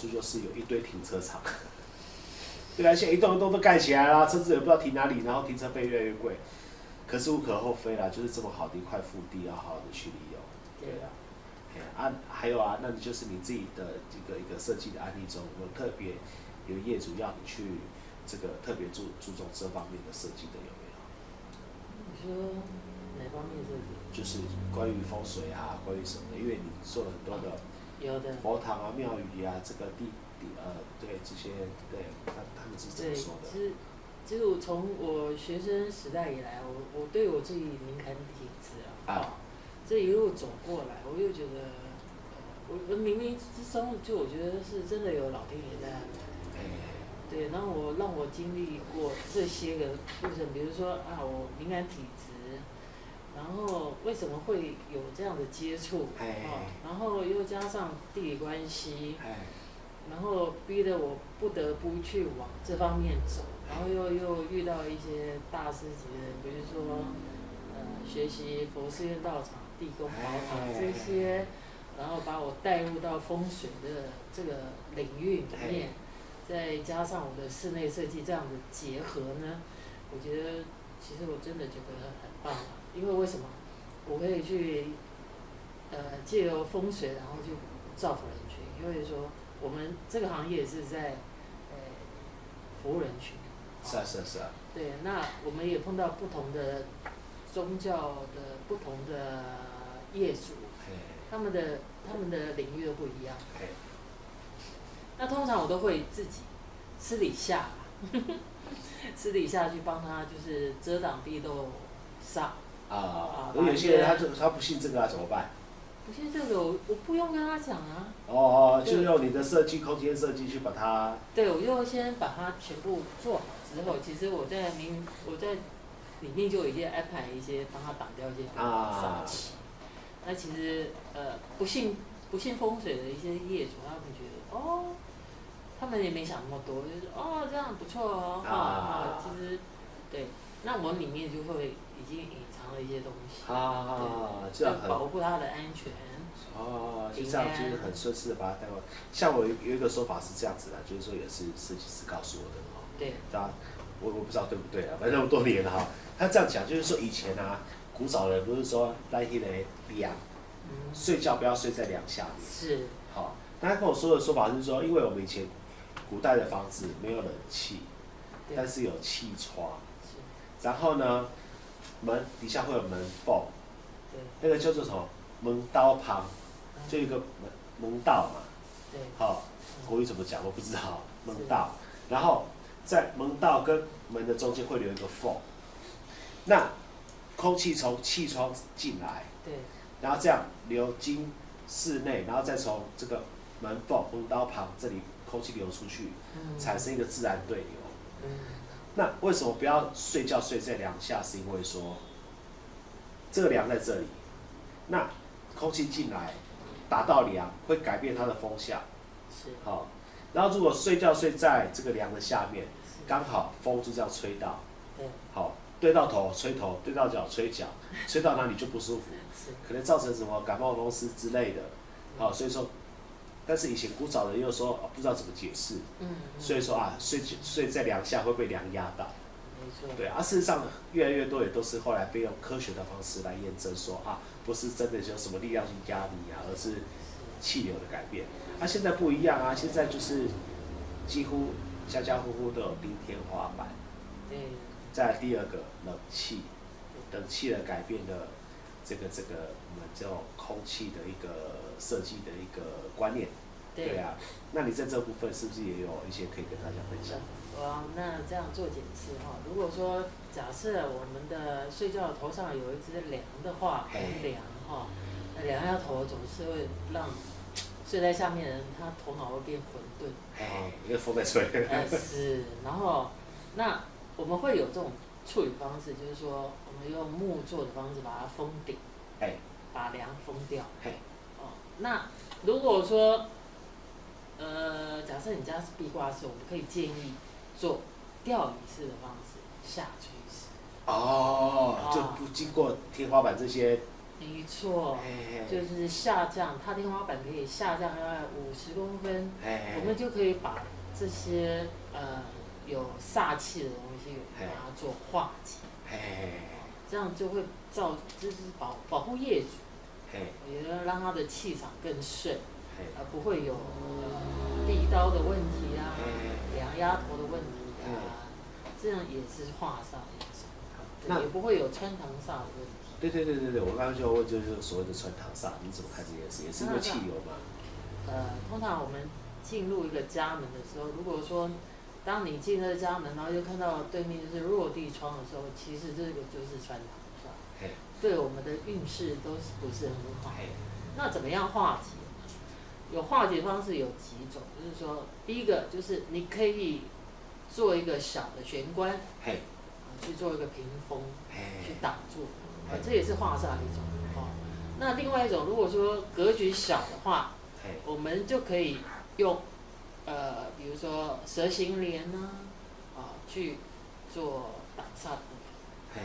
处就是有一堆停车场，对啊，现在一栋一栋都盖起来啦，车子也不知道停哪里，然后停车费越来越贵。可是无可厚非啦，就是这么好的一块腹地，要好好的去利用。对啊，啊，还有啊，那你就是你自己的一个一个设计的案例中，有特别有业主要你去这个特别注注重这方面的设计的有没有？你说哪方面设计？就是关于风水啊，关于什么的？因为你做了很多的有的。佛堂啊、庙宇啊，这个地地呃，对这些，对，他他们是怎么对，说的？其实其实我从我学生时代以来，我我对我自己敏感体质啊，啊这一路走过来，我又觉得，我我冥冥之中就我觉得是真的有老天爷在对，然后我让我经历过这些个过程，比如说啊，我敏感体质，然后为什么会有这样的接触，哎。哦，然后又加上地理关系，哎，然后逼得我不得不去往这方面走，然后又又遇到一些大师级的，比如说呃学习佛寺院道场、地宫宝塔这些，然后把我带入到风水的这个领域里面，再加上我的室内设计这样的结合呢，我觉得其实我真的觉得很棒啊，因为为什么？我可以去呃借由风水，然后去造福人群，因为说我们这个行业是在呃服务人群。是啊是啊是啊，对，那我们也碰到不同的宗教的不同的业主，哎他们的他们的领域都不一样。哎，那通常我都会自己私底下，私底下去帮他，就是遮挡地漏煞。啊，我有些人他就他不信这个啊，怎么办？不信这个我我不用跟他讲啊，哦哦，就用你的设计空间设计去把它，对我就先把它全部做好之后，其实我在明我在里面就已经安排一些帮他挡掉一些啊煞气。那其实呃不信不信风水的一些业主，他们觉得哦，他们也没想那么多，就是哦这样不错哦，啊啊，其实对，那我里面就会已经一些东西，啊，对，这样很保护他的安全。哦，就这样，就是很顺势的把它带过来。像我有有一个说法是这样子的，就是说也是设计师告诉我的哦，对，啊我我不知道对不对啊，反正那么多年了哈。他这样讲就是说以前啊，古早人不是说那一的梁，嗯，睡觉不要睡在梁下面，是，好，那他跟我说的说法是说，因为我们以前古代的房子没有冷气，但是有气窗，是，然后呢，门底下会有门缝，对，那个叫做什么？门刀旁，就一个门门道嘛。对，好，国语怎么讲我不知道，门道，然后在门道跟门的中间会留一个缝，那空气从气窗进来，对，然后这样流经室内，然后再从这个门缝门刀旁这里空气流出去，嗯，产生一个自然对流。嗯，那为什么不要睡觉睡在梁下？是因为说这个梁在这里，那空气进来打到梁会改变它的风向。是，好，然后如果睡觉睡在这个梁的下面，刚好风就这样吹到，对，好，对到头吹头，对到脚吹脚，吹到哪里就不舒服，是，可能造成什么感冒风湿之类的。好，所以说，但是以前古早人又说、哦不知道怎么解释，嗯，所以说啊，睡睡在梁下会被梁压到。没错，对啊，事实上越来越多也都是后来被用科学的方式来验证说啊，不是真的有什么力量去压你啊，而是气流的改变。啊，现在不一样啊，现在就是几乎家家户户都有冰天花板。对，再来第二个冷气，冷气的改变了这个这个我们叫空气的一个设计的一个观念。对啊，那你在这部分是不是也有一些可以跟大家分享？哇，那这样做检视哈，如果说假设我们的睡觉的头上有一只梁的话，嘿梁哈，那梁下头总是会让睡在下面的人他头脑会变混沌，哎，因为风在吹。呃是，然后那我们会有这种处理方式，就是说我们用木做的方式把它封顶，哎。把梁封掉，哎，哦，那如果说，呃，假设你家是壁挂式，我们可以建议做吊椅式的方式下垂式。哦，就不经过天花板这些。没错，就是下降，它天花板可以下降大概五十公分，我们就可以把这些呃有煞气的东西把它做化解。这样就会造，就是保保护业主，也要让他的气场更顺，而不会有地刀的问题啊，两丫头的问题啊，这样也是化煞一种，也不会有穿堂煞的问题。对对对对对，我刚刚就要问，就是所谓的穿堂煞，你怎么看这件事？也是因为汽油吗？呃，通常我们进入一个家门的时候，如果说当你进了家门，然后就看到对面就是落地窗的时候，其实这个就是穿堂煞，对我们的运势都是不是很好。那怎么样化解？有化解方式有几种，就是说，第一个就是你可以做一个小的玄关，去做一个屏风，去挡住，这也是化煞的一种。哦，那另外一种，如果说格局小的话，我们就可以用。呃，比如说蛇形帘呢，啊，去做挡煞的部分。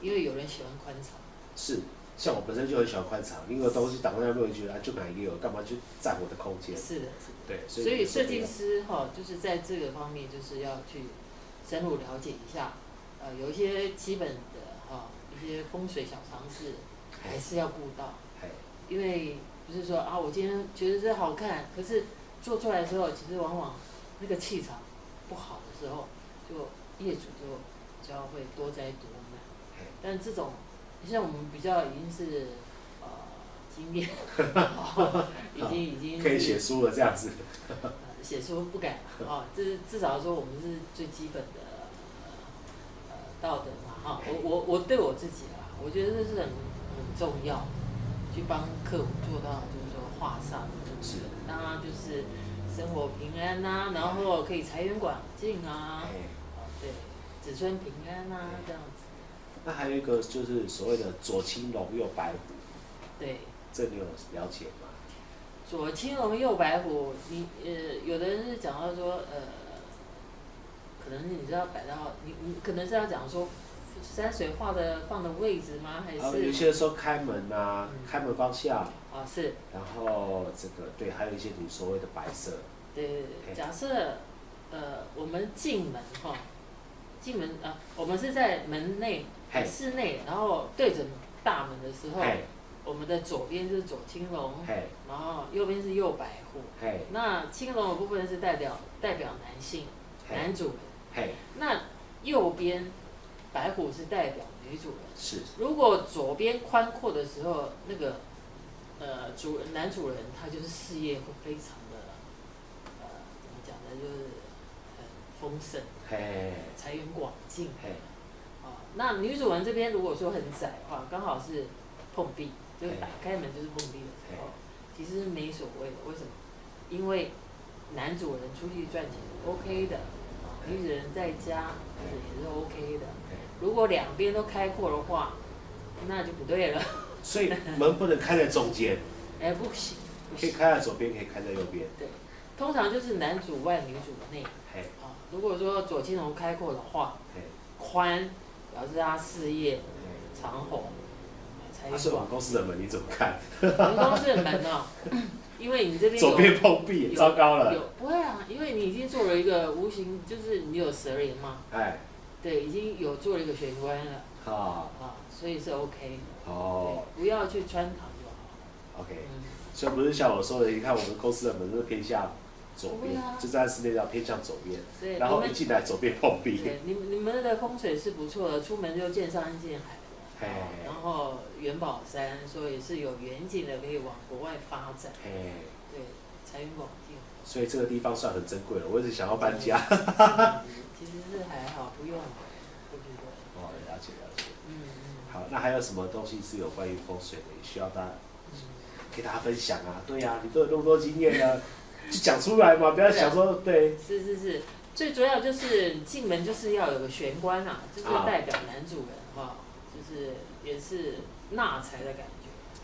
因为有人喜欢宽敞。是，像我本身就很喜欢宽敞，因为东西挡在那边，觉得就买一个，干嘛去占我的空间？是的，是的。对，所以设计师哈，就是在这个方面，就是要去深入了解一下，呃，有一些基本的哈，一些风水小常识，还是要顾到。因为不是说啊，我今天觉得这好看，可是。做出来的时候，其实往往那个气场不好的时候，就业主就就要会多灾多难。但这种像我们比较已经是呃经验，已经已经可以写书了这样子。写书不敢啊，这是至少说我们是最基本的呃道德嘛哈。我我我对我自己啦，我觉得这是很很重要，去帮客户做到就是说画上。是，那就是生活平安呐，然后可以财源广进啊，对，子孙平安呐，这样子。那还有一个就是所谓的左青龙右白虎，对，这你有了解吗？左青龙右白虎，你呃，有的人是讲到说呃，可能你知道摆到你你可能是要讲说。山水画的放的位置吗？还是？有些说开门呐，开门方向。啊，是。然后这个对，还有一些你所谓的白色。对对对，假设呃，我们进门哈，进门啊，我们是在门内室内，然后对着大门的时候，我们的左边是左青龙，然后右边是右白虎。那青龙的部分是代表代表男性，男主人。那右边。白虎是代表女主人，是。如果左边宽阔的时候，那个，呃，主人男主人他就是事业会非常的，呃，怎么讲呢？就是很丰盛，财源广进。啊，那女主人这边如果说很窄的话，刚好是碰壁，就打开门就是碰壁的时候，其实没所谓的。为什么？因为男主人出去赚钱 OK 的，女主人在家也是 OK 的。如果两边都开阔的话，那就不对了。所以门不能开在中间。哎，不行。可以开在左边，可以开在右边。对，通常就是男主外，女主内。嘿。啊，如果说左青龙开阔的话，宽表示他事业长虹。他是我们公司的门，你怎么看？我们公司的门呢？因为你这边左边碰壁，糟糕了。有不会啊？因为你已经做了一个无形，就是你有蛇灵嘛。哎。对，已经有做了一个玄关了，啊，啊，所以是 OK，哦，不要去穿堂就好，OK，所以不是像我说的，你看我们公司的门是偏向左边，就在室内要偏向左边，对，然后一进来左边碰壁，对，你你们的风水是不错的，出门就见山见海的，然后元宝山说也是有远景的，可以往国外发展，对，财源广进，所以这个地方算很珍贵了，我一直想要搬家。其实是还好，不用，了解了解。嗯嗯。好，那还有什么东西是有关于风水的，也需要大家给大家分享啊？对呀，你都有那么多经验呢，就讲出来嘛，不要想说对。是是是，最主要就是进门就是要有个玄关啊，就是代表男主人哈，就是也是纳财的感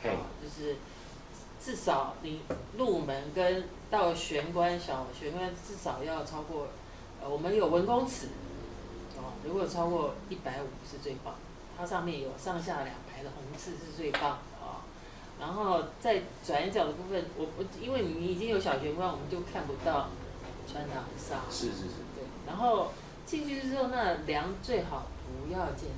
觉，啊，就是至少你入门跟到玄关小玄关至少要超过，呃，我们有文公尺，哦，如果超过一百五是最棒，它上面有上下两排的红字是最棒的啊、然后在转角的部分，我我因为你已经有小玄关，我们就看不到穿堂纱。是是是，对，然后进去之后，那梁最好不要见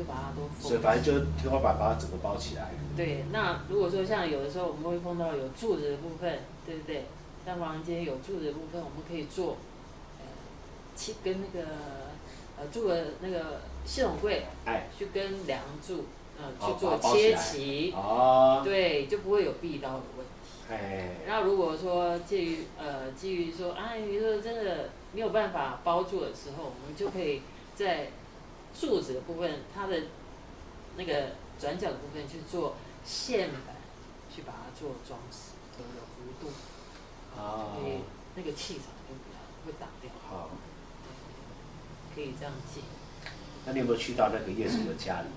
就把它都封所以反正就是天花板把它整个包起来。对，那如果说像有的时候我们会碰到有柱子的部分，对不对？像房间有柱子的部分，我们可以做，呃，去跟那个呃柱的那个系统柜哎，去跟梁柱，呃，哦去做切齐，哦，对，就不会有壁刀的问题。哎，那如果说介于呃基于说，哎，比如说真的没有办法包住的时候，我们就可以在柱子的部分，它的那个转角的部分去做线板，去把它做装饰，有有弧度，哦所以那个气场就比较会打掉，好，可以这样记。那你有没有去到那个业主的家里？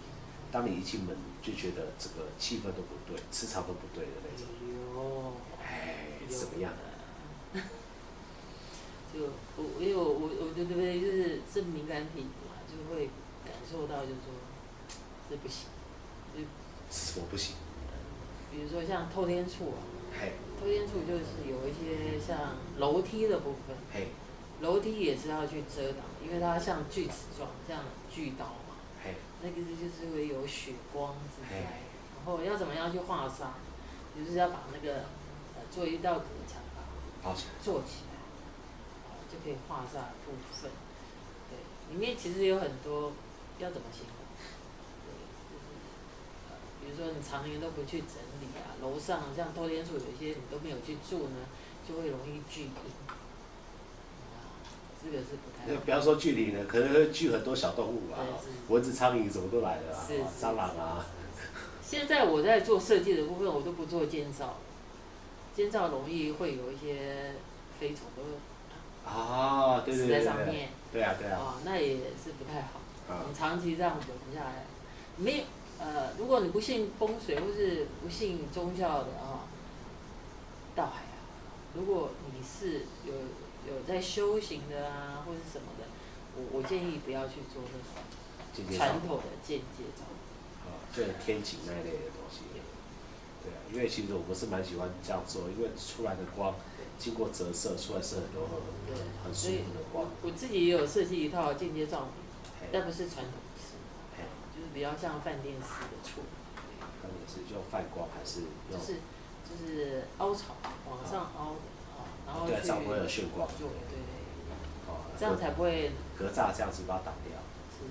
当你一进门就觉得这个气氛都不对，磁场都不对的那种，有。哎，有怎么样？的？就我因为我我我对对对，就是是敏感体受到就是说这不行。是什么不行？比如说像透天处啊，嘿，透天处就是有一些像楼梯的部分，楼梯也是要去遮挡，因为它像锯齿状，像锯刀嘛，那个是就是会有血光之灾嘿。然后要怎么样去化沙，就是要把那个呃做一道隔墙。做起来，啊，就可以化煞的部分。对，里面其实有很多要怎么形容？对，就是呃，比如说你常年都不去整理啊，楼上像多天处有一些你都没有去住呢，就会容易聚阴。啊，这个是不太不要说距离了，可能会聚很多小动物啊，蚊子、苍蝇什么都来了啊是，是蟑螂啊，现在我在做设计的部分，我都不做建造，建造容易会有一些飞虫都啊，对对死在对对，上面。对啊对啊，哦，那也是不太好。长期这样滚下来，没有呃，如果你不信风水或是不信宗教的啊、倒还好。如果你是有有在修行的啊，或是什么的，我我建议不要去做这种传统的间接照。啊，就是天井那一类的东西。对啊，因为其实我不是蛮喜欢这样做，因为出来的光经过折射出来是很多对很很舒服的光我。我自己也有设计一套间接照明，嘿但不是传统式，嘿就是比较像饭店式的处理。那也是用泛光还是用？就是就是凹槽往上凹的啊，然后对，去这样不会有眩光。做，对对，哦，这样才不会隔栅这样子把它挡掉。是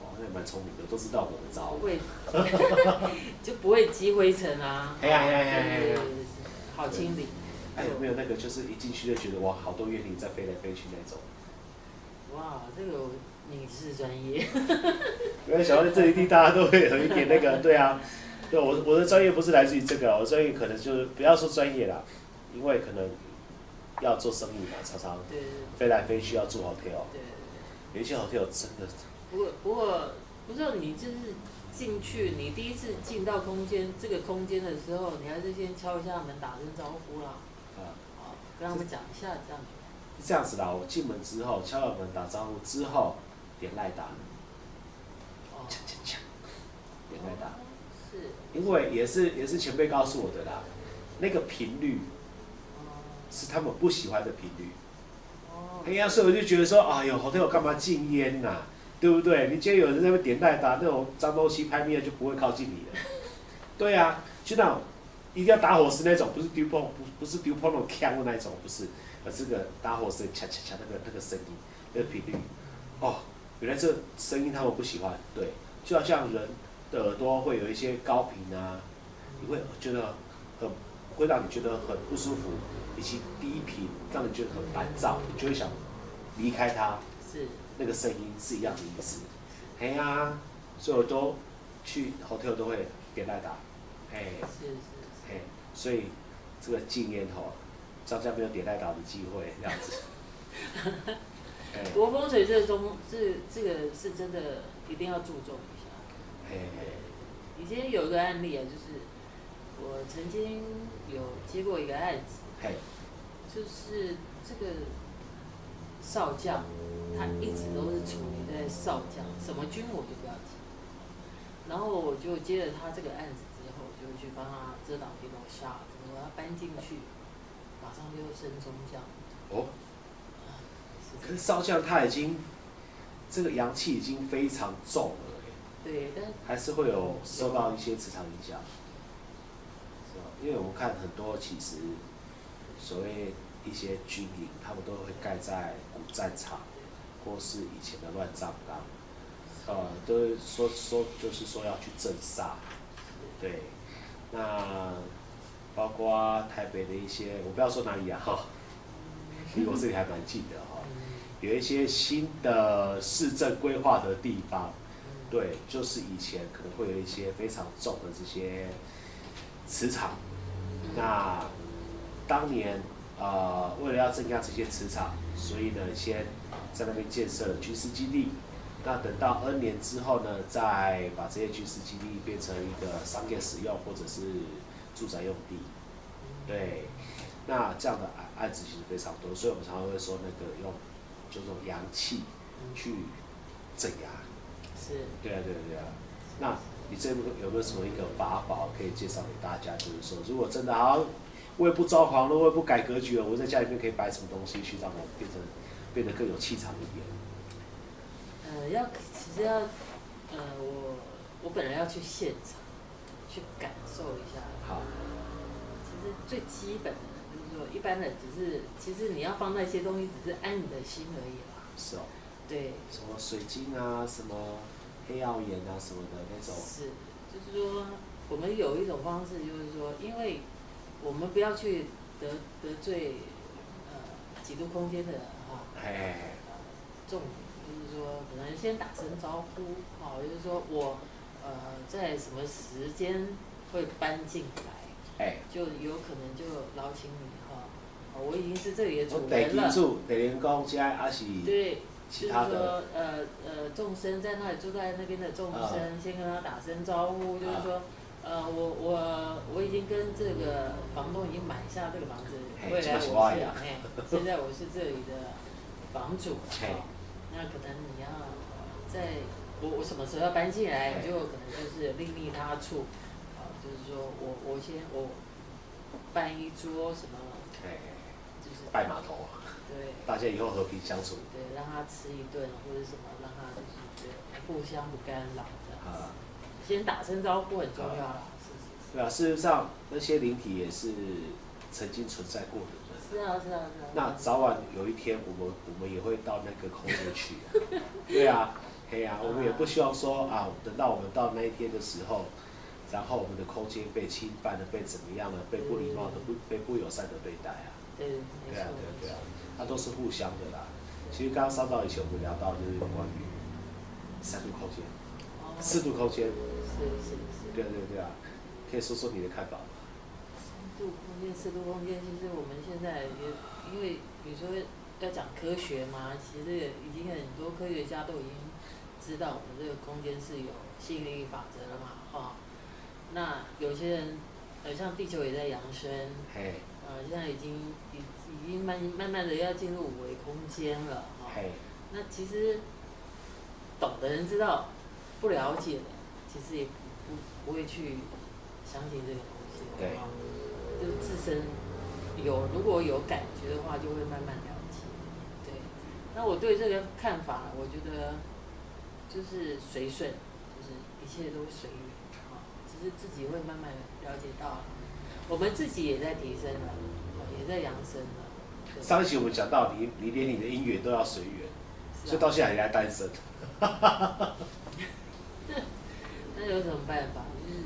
哦，那也蛮聪明的，都知道我们的招不。会 就不会积灰尘啊。哎呀哎呀哎呀好清理。哎，有没有那个就是一进去就觉得哇，好多园林在飞来飞去那种？哇，这个我你是专业，因为想到这一定大家都会有一点那个，对啊，对我我的专业不是来自于这个，我专业可能就是不要说专业啦，因为可能要做生意嘛，常常飞来飞去要做 hotel，对。有一些 hotel 真的不过不过不知道你就是进去，你第一次进到空间这个空间的时候，你还是先敲一下门，打声招呼啦，啊。啊，跟他们讲一下这样子。是这样子啦。我进门之后敲了门打招呼之后点赖打，哦，锵锵锵，点赖打，是。因为也是也是前辈告诉我的啦，那个频率哦是他们不喜欢的频率。哦。哎呀，所以我就觉得说，哎呦，hotel 干嘛禁烟呐、对不对？你今天有人在那边点赖打那种脏东西拍灭就不会靠近你了。对呀、就那种一定要打火石那种，不是丢碰，不不是丢碰那种枪的那种，不是，而是个打火声恰恰恰那个那个声音，那个频率。哦，原来这声音他们不喜欢，对，就好像人的耳朵会有一些高频啊，你会觉得很会让你觉得很不舒服，以及低频让你觉得很烦躁，你就会想离开它。是。那个声音是一样的意思。哎呀、所以我都去 hotel 都会点赖打，哎是是哎，所以这个纪念吼，张家没有点赖打的机会，这样子。哎。国风水这中这这个是真的一定要注重一下。哎以前有一个案例啊，就是我曾经有接过一个案子，嘿，就是这个少将，他一直都是处于在少将，什么军我就不要提。然后我就接了他这个案子之后，就去帮他遮挡敌谋杀，怎么他搬进去，马上就升中将。哦，是。可是少将他已经这个阳气已经非常重了，对，但还是会有受到一些磁场影响，是吧？因为我们看很多其实所谓一些军营，他们都会盖在古战场或是以前的乱葬岗，呃，都是说说就是说要去镇煞，对，那包括台北的一些，我不要说哪里啊，哈，离我这里还蛮近的哈，有一些新的市政规划的地方，对，就是以前可能会有一些非常重的这些磁场，那当年呃为了要增加这些磁场，所以呢先在那边建设了军事基地。那等到 N 年之后呢，再把这些军事基地变成一个商业使用或者是住宅用地。对，那这样的案案子其实非常多，所以我们常常会说那个用就这种阳气去镇压。是对啊，对啊，对啊。那你这边有没有什么一个法宝可以介绍给大家？就是说，如果真的好像我也不招狂了，我也不改格局了，我在家里面可以摆什么东西去让我变成变得更有气场一点？呃，要其实要，呃，我我本来要去现场去感受一下。好，其实最基本的就是说，一般的只是，其实你要放那些东西，只是安你的心而已啦。是哦，对，什么水晶啊，什么黑曜岩啊，什么的那种。是，就是说，我们有一种方式，就是说，因为我们不要去得得罪呃几度空间的人哈。哎，重点就是说，可能先打声招呼，好，就是说我呃在什么时间会搬进来，哎，就有可能就劳请你哈，哦我已经是这里的主人了，记住，得员工家还是对，就是其他的。说呃呃众生在那里住在那边的众啊生，先跟他打声招呼，就是说。呃，我我我已经跟这个房东已经买下这个房子，未来我是哎，现在我是这里的房主，了哦那可能你要在我我什么时候要搬进来，你就可能就是另觅他处，啊，就是说我我先我办一桌什么，对，就是拜码头，对大家以后和平相处。对，让他吃一顿或者什么，让他就是对互相不干扰这样子。啊，先打声招呼很重要啦，是是是。对啊，事实上那些灵体也是曾经存在过的人。是啊是啊是啊。那早晚有一天，我们我们也会到那个空间去、啊。对啊，嘿啊，我们也不希望说啊，等到我们到那一天的时候，然后我们的空间被侵犯了，被怎么样了，被不礼貌的、不被不友善的对待啊。对，没对啊，对啊，对啊，它都是互相的啦。其实刚刚上到以前我们聊到就是关于三度空间、哦四度空间，是是是。对啊对啊对啊，可以说说你的看法吗？三度空间、四度空间，其实我们现在也因为比如说要讲科学嘛，其实已经很多科学家都已经知道我们这个空间是有吸引力法则的嘛，哈。那有些人，呃，像地球也在扬升，嘿，呃，现在已经已已经慢慢慢的要进入五维空间了，哈。嘿，那其实懂的人知道，不了解的其实也不不不会去相信这个东西。对啊就自身有如果有感觉的话，就会慢慢了解。对，那我对这个看法，我觉得就是随顺，就是一切都随缘啊，只是自己会慢慢了解到，我们自己也在提升了，啊也在扬升了。上一期我们讲到你你连你的姻缘都要随缘，啊所以到现在还在单身。那有什么办法？就是，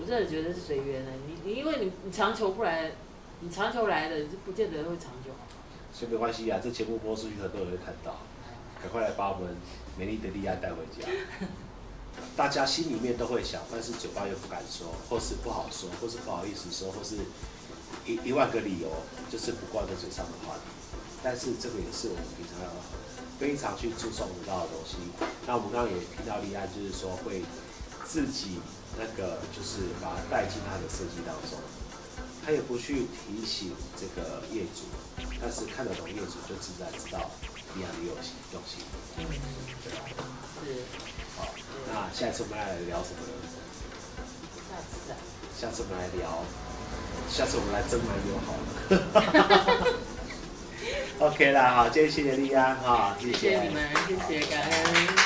我真的觉得是随缘的。你你因为你你强求不来，你强求来的，就不见得会长久。所以没关系啊，这节目播出去很多人会看到，赶快来把我们美丽的利安带回家。大家心里面都会想，但是嘴巴又不敢说，或是不好说，或是不好意思说，或是一一万个理由，就是不挂在嘴上的话。但是这个也是我们平常要非常去注重得到的东西。那我们刚刚也听到利安，就是说会自己那个就是把它带进他的设计当中，他也不去提醒这个业主，但是看得懂业主就自然知道一样的用心用心，嗯，对吧？是，好，那下次我们来聊什么呢？下次啊，下次我们来聊，下次我们来蒸馒油好了。OK 啦，好，今天谢谢丽安哈，谢谢你们，谢谢感恩。